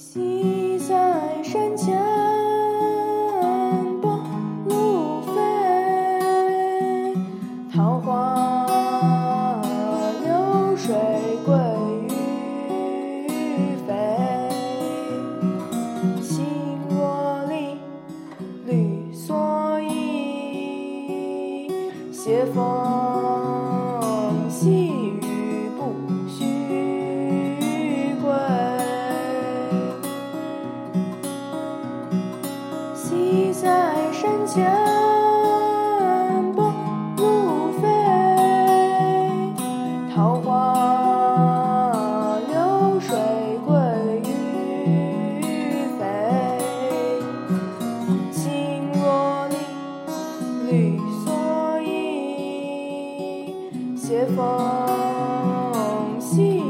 西塞山前白鹭飞。桃花流水鳜鱼肥青箬笠绿蓑衣斜风细在山前，白鹭飞，桃花流水鳜鱼肥。青箬笠，绿蓑衣，斜风细。